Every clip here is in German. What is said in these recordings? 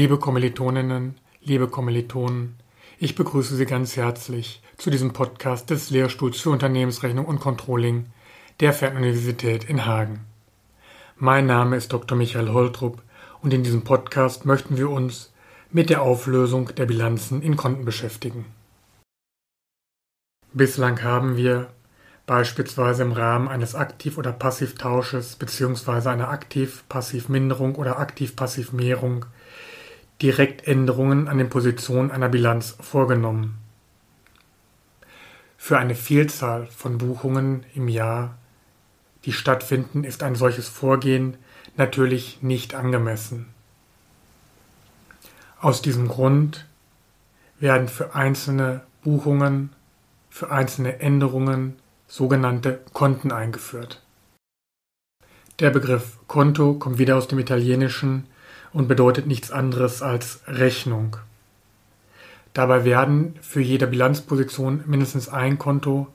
Liebe Kommilitoninnen, liebe Kommilitonen, ich begrüße Sie ganz herzlich zu diesem Podcast des Lehrstuhls für Unternehmensrechnung und Controlling der Fernuniversität in Hagen. Mein Name ist Dr. Michael Holtrup und in diesem Podcast möchten wir uns mit der Auflösung der Bilanzen in Konten beschäftigen. Bislang haben wir beispielsweise im Rahmen eines Aktiv- oder Passivtausches bzw. einer Aktiv-Passiv-Minderung oder Aktiv-Passiv-Mehrung direkt Änderungen an den Positionen einer Bilanz vorgenommen. Für eine Vielzahl von Buchungen im Jahr, die stattfinden, ist ein solches Vorgehen natürlich nicht angemessen. Aus diesem Grund werden für einzelne Buchungen, für einzelne Änderungen sogenannte Konten eingeführt. Der Begriff Konto kommt wieder aus dem Italienischen und bedeutet nichts anderes als Rechnung. Dabei werden für jede Bilanzposition mindestens ein Konto,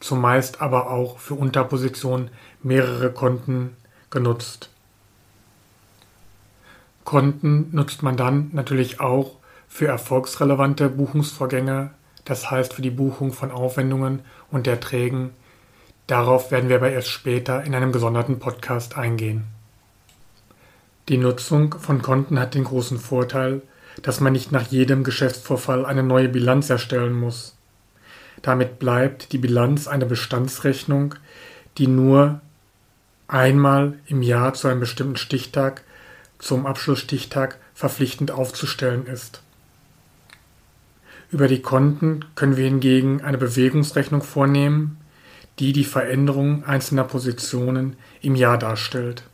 zumeist aber auch für Unterpositionen mehrere Konten genutzt. Konten nutzt man dann natürlich auch für erfolgsrelevante Buchungsvorgänge, das heißt für die Buchung von Aufwendungen und Erträgen. Darauf werden wir aber erst später in einem gesonderten Podcast eingehen. Die Nutzung von Konten hat den großen Vorteil, dass man nicht nach jedem Geschäftsvorfall eine neue Bilanz erstellen muss. Damit bleibt die Bilanz eine Bestandsrechnung, die nur einmal im Jahr zu einem bestimmten Stichtag, zum Abschlussstichtag, verpflichtend aufzustellen ist. Über die Konten können wir hingegen eine Bewegungsrechnung vornehmen, die die Veränderung einzelner Positionen im Jahr darstellt.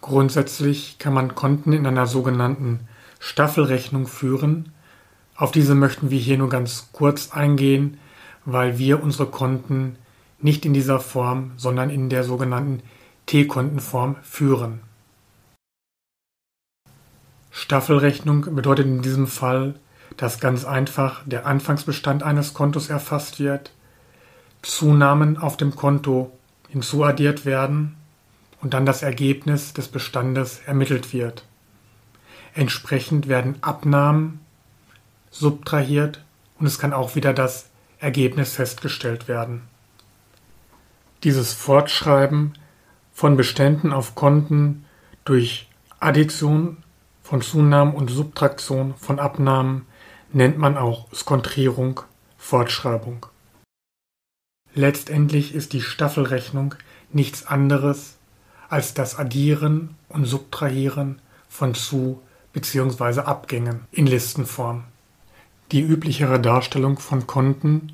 Grundsätzlich kann man Konten in einer sogenannten Staffelrechnung führen. Auf diese möchten wir hier nur ganz kurz eingehen, weil wir unsere Konten nicht in dieser Form, sondern in der sogenannten T-Kontenform führen. Staffelrechnung bedeutet in diesem Fall, dass ganz einfach der Anfangsbestand eines Kontos erfasst wird, Zunahmen auf dem Konto hinzuaddiert werden und dann das Ergebnis des Bestandes ermittelt wird. Entsprechend werden Abnahmen subtrahiert und es kann auch wieder das Ergebnis festgestellt werden. Dieses Fortschreiben von Beständen auf Konten durch Addition von Zunahmen und Subtraktion von Abnahmen nennt man auch Skontrierung, Fortschreibung. Letztendlich ist die Staffelrechnung nichts anderes als das Addieren und Subtrahieren von Zu- bzw. Abgängen in Listenform. Die üblichere Darstellung von Konten,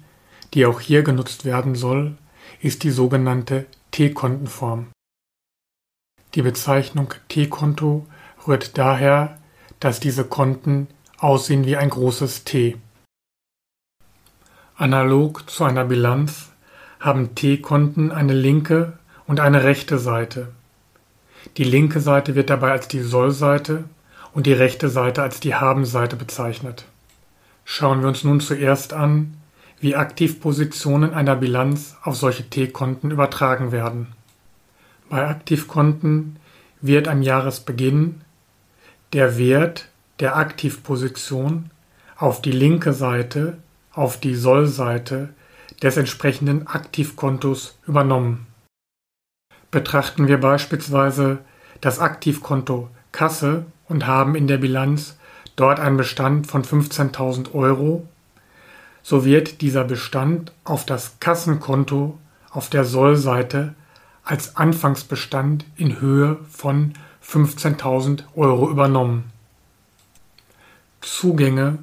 die auch hier genutzt werden soll, ist die sogenannte T-Kontenform. Die Bezeichnung T-Konto rührt daher, dass diese Konten aussehen wie ein großes T. Analog zu einer Bilanz haben T-Konten eine linke und eine rechte Seite. Die linke Seite wird dabei als die Soll-Seite und die rechte Seite als die Haben-Seite bezeichnet. Schauen wir uns nun zuerst an, wie Aktivpositionen einer Bilanz auf solche T-Konten übertragen werden. Bei Aktivkonten wird am Jahresbeginn der Wert der Aktivposition auf die linke Seite, auf die Soll-Seite des entsprechenden Aktivkontos übernommen. Betrachten wir beispielsweise das Aktivkonto Kasse und haben in der Bilanz dort einen Bestand von 15.000 Euro, so wird dieser Bestand auf das Kassenkonto auf der Sollseite als Anfangsbestand in Höhe von 15.000 Euro übernommen. Zugänge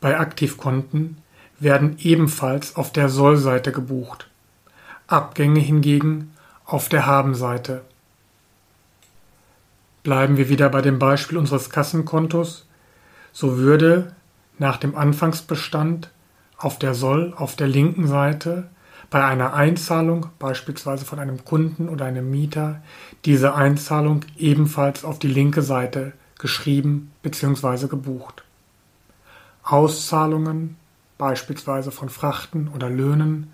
bei Aktivkonten werden ebenfalls auf der Sollseite gebucht. Abgänge hingegen auf der Habenseite. Bleiben wir wieder bei dem Beispiel unseres Kassenkontos, so würde nach dem Anfangsbestand auf der Soll auf der linken Seite bei einer Einzahlung, beispielsweise von einem Kunden oder einem Mieter, diese Einzahlung ebenfalls auf die linke Seite geschrieben bzw. gebucht. Auszahlungen, beispielsweise von Frachten oder Löhnen,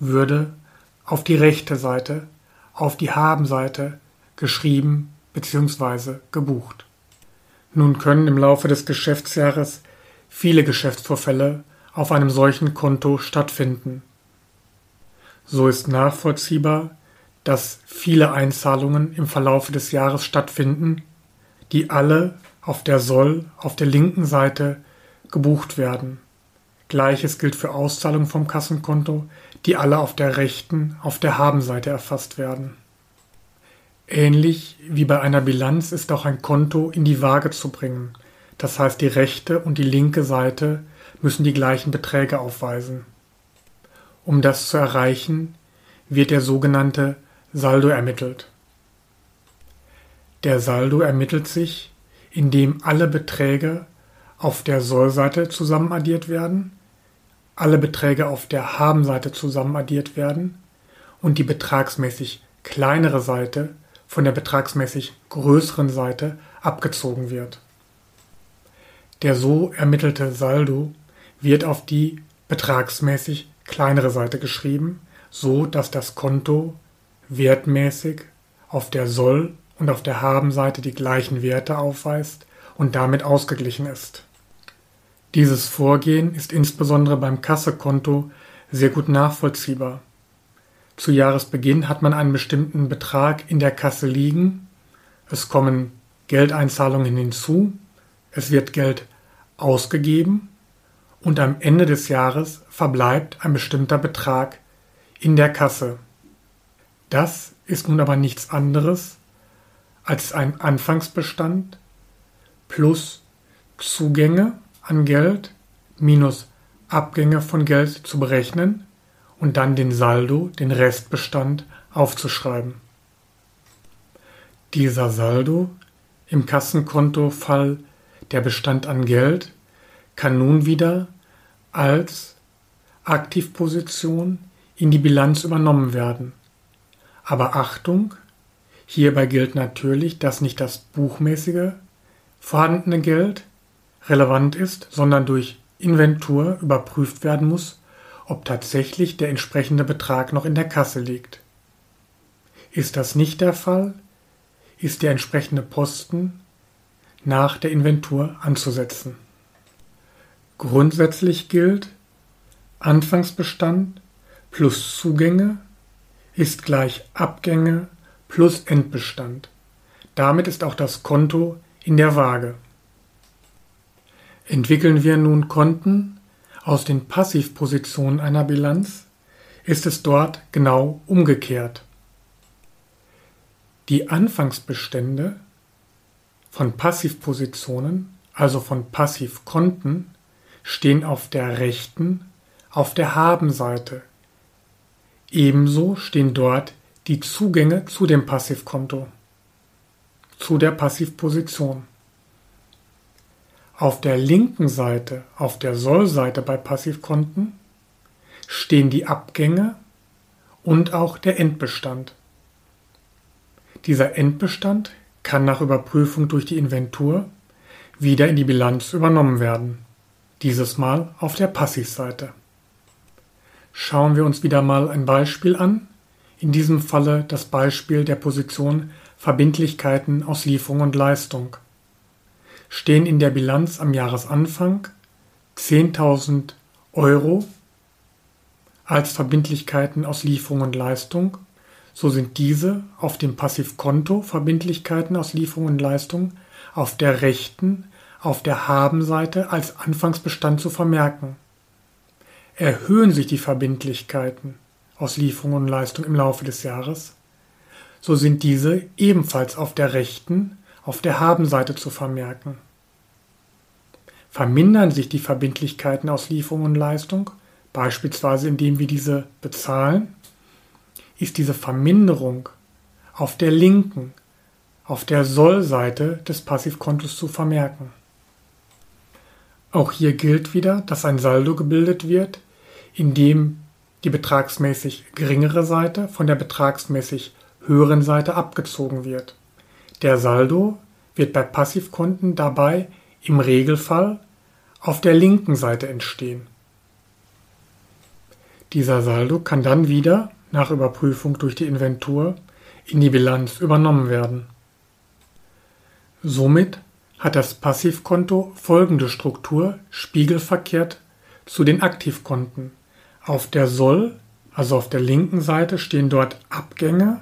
würde auf die rechte Seite auf die Habenseite geschrieben bzw. gebucht. Nun können im Laufe des Geschäftsjahres viele Geschäftsvorfälle auf einem solchen Konto stattfinden. So ist nachvollziehbar, dass viele Einzahlungen im Verlaufe des Jahres stattfinden, die alle auf der Soll auf der linken Seite gebucht werden. Gleiches gilt für Auszahlungen vom Kassenkonto, die alle auf der rechten, auf der Habenseite erfasst werden. Ähnlich wie bei einer Bilanz ist auch ein Konto in die Waage zu bringen. Das heißt, die rechte und die linke Seite müssen die gleichen Beträge aufweisen. Um das zu erreichen, wird der sogenannte Saldo ermittelt. Der Saldo ermittelt sich, indem alle Beträge auf der Sollseite zusammenaddiert werden, alle Beträge auf der Habenseite zusammenaddiert werden und die betragsmäßig kleinere Seite von der betragsmäßig größeren Seite abgezogen wird. Der so ermittelte Saldo wird auf die betragsmäßig kleinere Seite geschrieben, so dass das Konto wertmäßig auf der Soll- und auf der Habenseite die gleichen Werte aufweist und damit ausgeglichen ist. Dieses Vorgehen ist insbesondere beim Kassekonto sehr gut nachvollziehbar. Zu Jahresbeginn hat man einen bestimmten Betrag in der Kasse liegen, es kommen Geldeinzahlungen hinzu, es wird Geld ausgegeben und am Ende des Jahres verbleibt ein bestimmter Betrag in der Kasse. Das ist nun aber nichts anderes als ein Anfangsbestand plus Zugänge an Geld minus Abgänge von Geld zu berechnen und dann den Saldo, den Restbestand aufzuschreiben. Dieser Saldo im Kassenkontofall der Bestand an Geld kann nun wieder als Aktivposition in die Bilanz übernommen werden. Aber Achtung, hierbei gilt natürlich, dass nicht das buchmäßige vorhandene Geld relevant ist, sondern durch Inventur überprüft werden muss, ob tatsächlich der entsprechende Betrag noch in der Kasse liegt. Ist das nicht der Fall, ist der entsprechende Posten nach der Inventur anzusetzen. Grundsätzlich gilt, Anfangsbestand plus Zugänge ist gleich Abgänge plus Endbestand. Damit ist auch das Konto in der Waage. Entwickeln wir nun Konten, aus den Passivpositionen einer Bilanz ist es dort genau umgekehrt. Die Anfangsbestände von Passivpositionen, also von Passivkonten, stehen auf der rechten, auf der Habenseite. Ebenso stehen dort die Zugänge zu dem Passivkonto, zu der Passivposition. Auf der linken Seite, auf der Sollseite bei Passivkonten, stehen die Abgänge und auch der Endbestand. Dieser Endbestand kann nach Überprüfung durch die Inventur wieder in die Bilanz übernommen werden, dieses Mal auf der Passivseite. Schauen wir uns wieder mal ein Beispiel an, in diesem Falle das Beispiel der Position Verbindlichkeiten aus Lieferung und Leistung stehen in der Bilanz am Jahresanfang 10.000 Euro als Verbindlichkeiten aus Lieferung und Leistung, so sind diese auf dem Passivkonto Verbindlichkeiten aus Lieferung und Leistung auf der rechten, auf der Habenseite als Anfangsbestand zu vermerken. Erhöhen sich die Verbindlichkeiten aus Lieferung und Leistung im Laufe des Jahres, so sind diese ebenfalls auf der rechten, auf der Habenseite zu vermerken. Vermindern sich die Verbindlichkeiten aus Lieferung und Leistung, beispielsweise indem wir diese bezahlen, ist diese Verminderung auf der linken, auf der Soll-Seite des Passivkontos zu vermerken. Auch hier gilt wieder, dass ein Saldo gebildet wird, in dem die betragsmäßig geringere Seite von der betragsmäßig höheren Seite abgezogen wird. Der Saldo wird bei Passivkonten dabei im Regelfall auf der linken Seite entstehen. Dieser Saldo kann dann wieder nach Überprüfung durch die Inventur in die Bilanz übernommen werden. Somit hat das Passivkonto folgende Struktur spiegelverkehrt zu den Aktivkonten. Auf der Soll, also auf der linken Seite, stehen dort Abgänge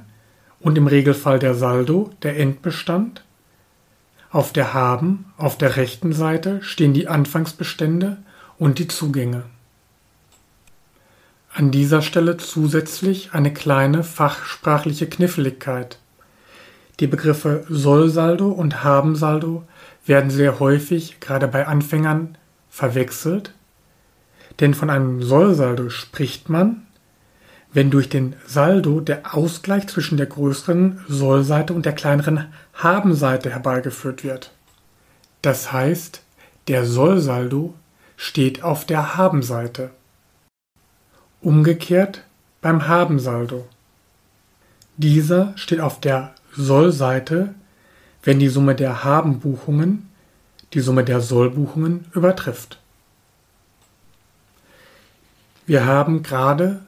und im Regelfall der Saldo, der Endbestand. Auf der Haben, auf der rechten Seite stehen die Anfangsbestände und die Zugänge. An dieser Stelle zusätzlich eine kleine fachsprachliche Kniffligkeit. Die Begriffe Sollsaldo und Habensaldo werden sehr häufig, gerade bei Anfängern, verwechselt, denn von einem Sollsaldo spricht man, wenn durch den Saldo der Ausgleich zwischen der größeren Sollseite und der kleineren Habenseite herbeigeführt wird. Das heißt, der Sollsaldo steht auf der Habenseite. Umgekehrt beim Habensaldo. Dieser steht auf der Sollseite, wenn die Summe der Habenbuchungen die Summe der Sollbuchungen übertrifft. Wir haben gerade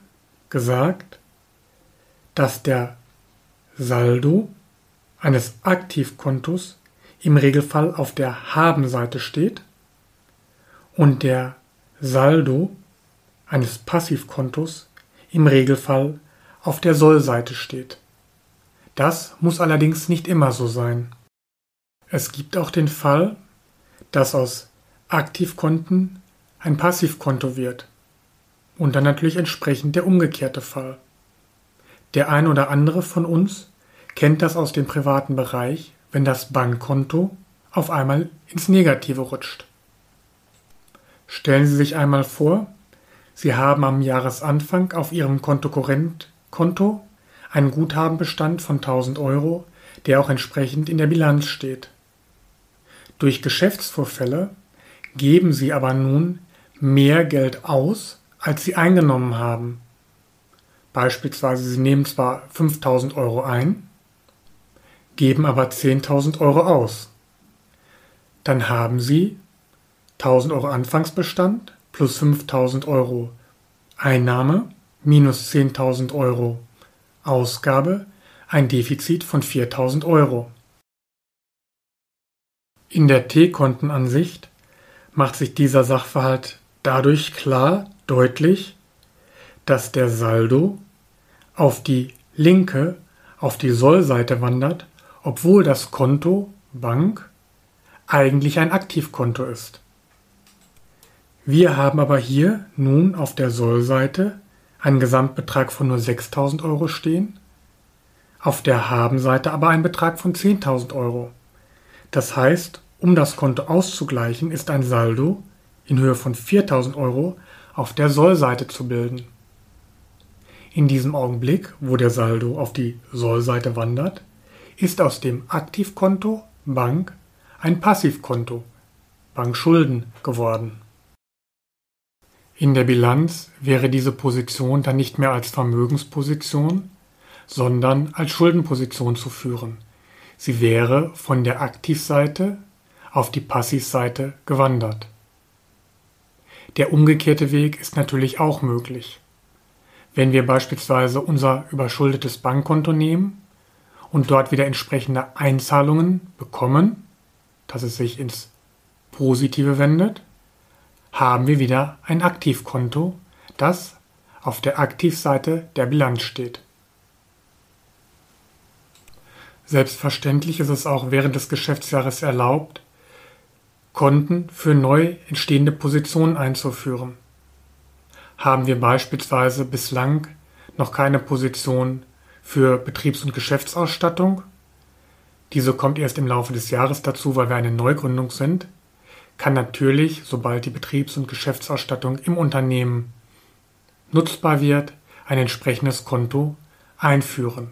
gesagt, dass der Saldo eines Aktivkontos im Regelfall auf der Habenseite steht und der Saldo eines Passivkontos im Regelfall auf der Sollseite steht. Das muss allerdings nicht immer so sein. Es gibt auch den Fall, dass aus Aktivkonten ein Passivkonto wird und dann natürlich entsprechend der umgekehrte Fall. Der ein oder andere von uns kennt das aus dem privaten Bereich, wenn das Bankkonto auf einmal ins Negative rutscht. Stellen Sie sich einmal vor, Sie haben am Jahresanfang auf Ihrem Kontokorrentkonto einen Guthabenbestand von 1000 Euro, der auch entsprechend in der Bilanz steht. Durch Geschäftsvorfälle geben Sie aber nun mehr Geld aus, als Sie eingenommen haben. Beispielsweise Sie nehmen zwar 5000 Euro ein, geben aber 10.000 Euro aus. Dann haben Sie 1000 Euro Anfangsbestand plus 5000 Euro Einnahme minus 10.000 Euro Ausgabe ein Defizit von 4000 Euro. In der T-Kontenansicht macht sich dieser Sachverhalt dadurch klar deutlich, dass der Saldo auf die linke, auf die Sollseite wandert, obwohl das Konto Bank eigentlich ein Aktivkonto ist. Wir haben aber hier nun auf der Sollseite einen Gesamtbetrag von nur 6000 Euro stehen, auf der Habenseite aber einen Betrag von 10.000 Euro. Das heißt, um das Konto auszugleichen, ist ein Saldo in Höhe von 4000 Euro auf der Sollseite zu bilden. In diesem Augenblick, wo der Saldo auf die Sollseite wandert, ist aus dem Aktivkonto Bank ein Passivkonto Bankschulden geworden. In der Bilanz wäre diese Position dann nicht mehr als Vermögensposition, sondern als Schuldenposition zu führen. Sie wäre von der Aktivseite auf die Passivseite gewandert. Der umgekehrte Weg ist natürlich auch möglich. Wenn wir beispielsweise unser überschuldetes Bankkonto nehmen und dort wieder entsprechende Einzahlungen bekommen, dass es sich ins Positive wendet, haben wir wieder ein Aktivkonto, das auf der Aktivseite der Bilanz steht. Selbstverständlich ist es auch während des Geschäftsjahres erlaubt, Konten für neu entstehende Positionen einzuführen. Haben wir beispielsweise bislang noch keine Position für Betriebs- und Geschäftsausstattung, diese kommt erst im Laufe des Jahres dazu, weil wir eine Neugründung sind, kann natürlich, sobald die Betriebs- und Geschäftsausstattung im Unternehmen nutzbar wird, ein entsprechendes Konto einführen.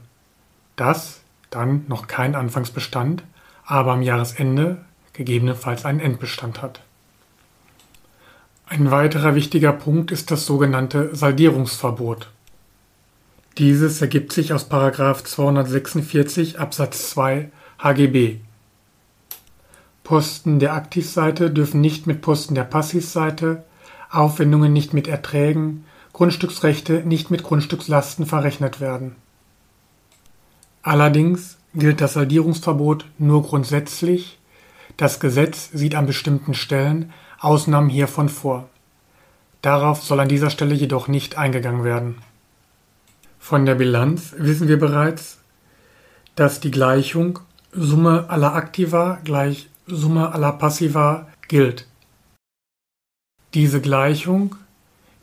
Das dann noch kein Anfangsbestand, aber am Jahresende gegebenenfalls einen Endbestand hat. Ein weiterer wichtiger Punkt ist das sogenannte Saldierungsverbot. Dieses ergibt sich aus 246 Absatz 2 HGB. Posten der Aktivseite dürfen nicht mit Posten der Passivseite, Aufwendungen nicht mit Erträgen, Grundstücksrechte nicht mit Grundstückslasten verrechnet werden. Allerdings gilt das Saldierungsverbot nur grundsätzlich, Das Gesetz sieht an bestimmten Stellen Ausnahmen hiervon vor. Darauf soll an dieser Stelle jedoch nicht eingegangen werden. Von der Bilanz wissen wir bereits, dass die Gleichung Summe aller Aktiva gleich Summe aller Passiva gilt. Diese Gleichung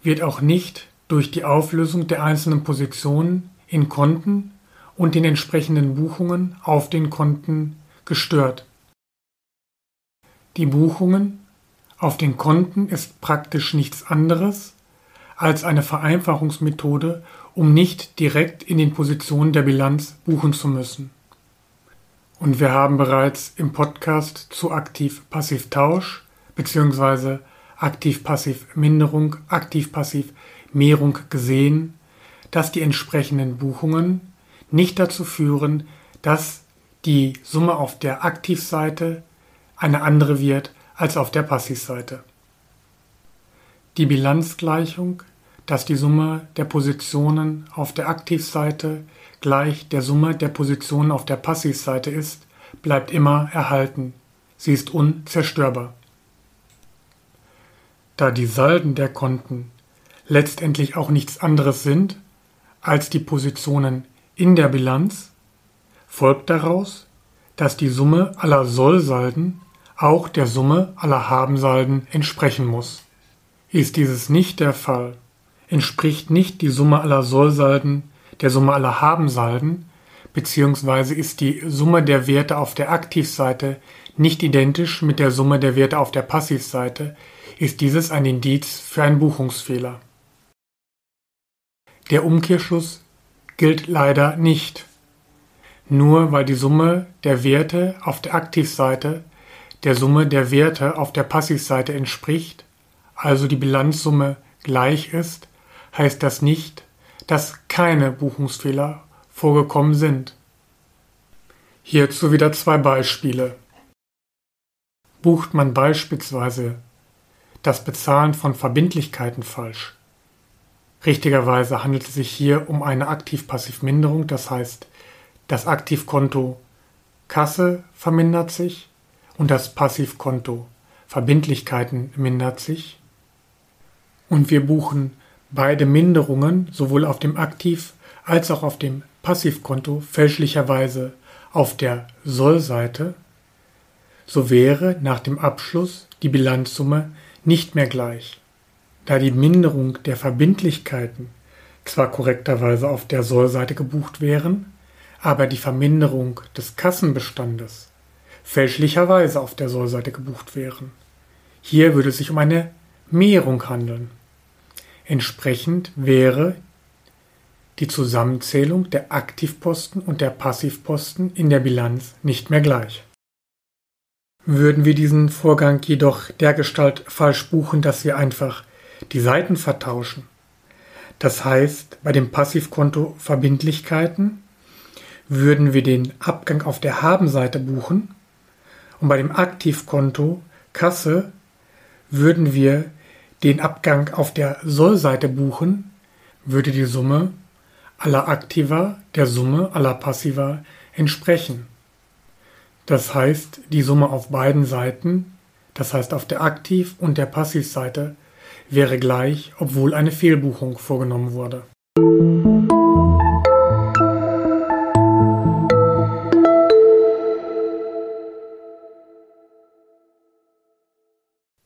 wird auch nicht durch die Auflösung der einzelnen Positionen in Konten und den entsprechenden Buchungen auf den Konten gestört. Die Buchungen auf den Konten ist praktisch nichts anderes als eine Vereinfachungsmethode, um nicht direkt in den Positionen der Bilanz buchen zu müssen. Und wir haben bereits im Podcast zu Aktiv-Passiv-Tausch bzw. Aktiv-Passiv-Minderung, Aktiv-Passiv-Mehrung gesehen, dass die entsprechenden Buchungen nicht dazu führen, dass die Summe auf der Aktivseite eine andere wird als auf der Passivseite. Die Bilanzgleichung, dass die Summe der Positionen auf der Aktivseite gleich der Summe der Positionen auf der Passivseite ist, bleibt immer erhalten. Sie ist unzerstörbar. Da die Salden der Konten letztendlich auch nichts anderes sind als die Positionen in der Bilanz, folgt daraus, dass die Summe aller Sollsalden auch der Summe aller Habensalden entsprechen muss. Ist dieses nicht der Fall, entspricht nicht die Summe aller Sollsalden der Summe aller Habensalden, beziehungsweise ist die Summe der Werte auf der Aktivseite nicht identisch mit der Summe der Werte auf der Passivseite, ist dieses ein Indiz für einen Buchungsfehler. Der Umkehrschluss gilt leider nicht. Nur weil die Summe der Werte auf der Aktivseite der Summe der Werte auf der Passivseite entspricht, also die Bilanzsumme gleich ist, heißt das nicht, dass keine Buchungsfehler vorgekommen sind. Hierzu wieder zwei Beispiele. Bucht man beispielsweise das Bezahlen von Verbindlichkeiten falsch. Richtigerweise handelt es sich hier um eine Aktiv-Passiv-Minderung, das heißt, das Aktivkonto Kasse vermindert sich und das Passivkonto Verbindlichkeiten mindert sich. Und wir buchen beide Minderungen sowohl auf dem Aktiv- als auch auf dem Passivkonto fälschlicherweise auf der Sollseite, so wäre nach dem Abschluss die Bilanzsumme nicht mehr gleich. Da die Minderung der Verbindlichkeiten zwar korrekterweise auf der Sollseite gebucht wären, aber die Verminderung des Kassenbestandes fälschlicherweise auf der Sollseite gebucht wären. Hier würde es sich um eine Mehrung handeln. Entsprechend wäre die Zusammenzählung der Aktivposten und der Passivposten in der Bilanz nicht mehr gleich. Würden wir diesen Vorgang jedoch dergestalt falsch buchen, dass wir einfach die Seiten vertauschen, das heißt bei dem Passivkonto Verbindlichkeiten würden wir den Abgang auf der Habenseite buchen und bei dem Aktivkonto Kasse würden wir den Abgang auf der Sollseite buchen, würde die Summe aller Aktiva der Summe aller Passiva entsprechen. Das heißt, die Summe auf beiden Seiten, das heißt auf der Aktiv- und der Passivseite, wäre gleich, obwohl eine Fehlbuchung vorgenommen wurde.